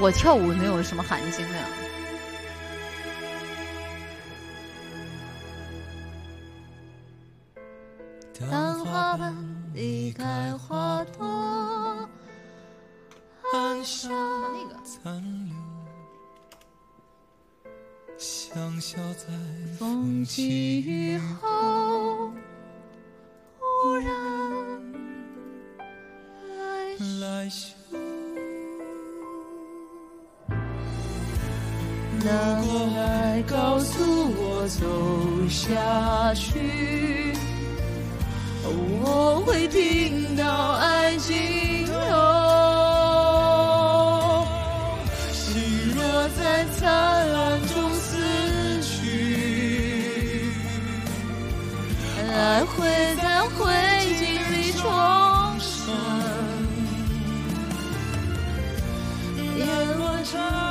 我跳舞能有什么含金量？当花瓣离开花朵，按下那个残留，香消在风起雨后，忽然来来袭。能来告诉我走下去，我会听到爱尽头。心若在灿烂中死去，爱会在灰烬里重生。愿我常年轻。